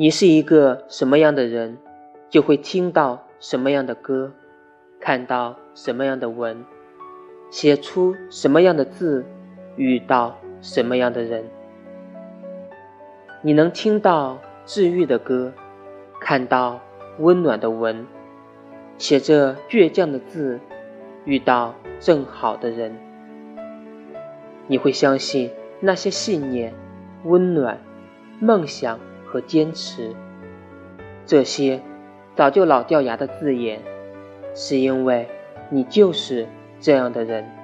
你是一个什么样的人，就会听到什么样的歌，看到什么样的文，写出什么样的字，遇到什么样的人。你能听到治愈的歌，看到温暖的文，写着倔强的字，遇到正好的人。你会相信那些信念、温暖、梦想和坚持，这些早就老掉牙的字眼，是因为你就是这样的人。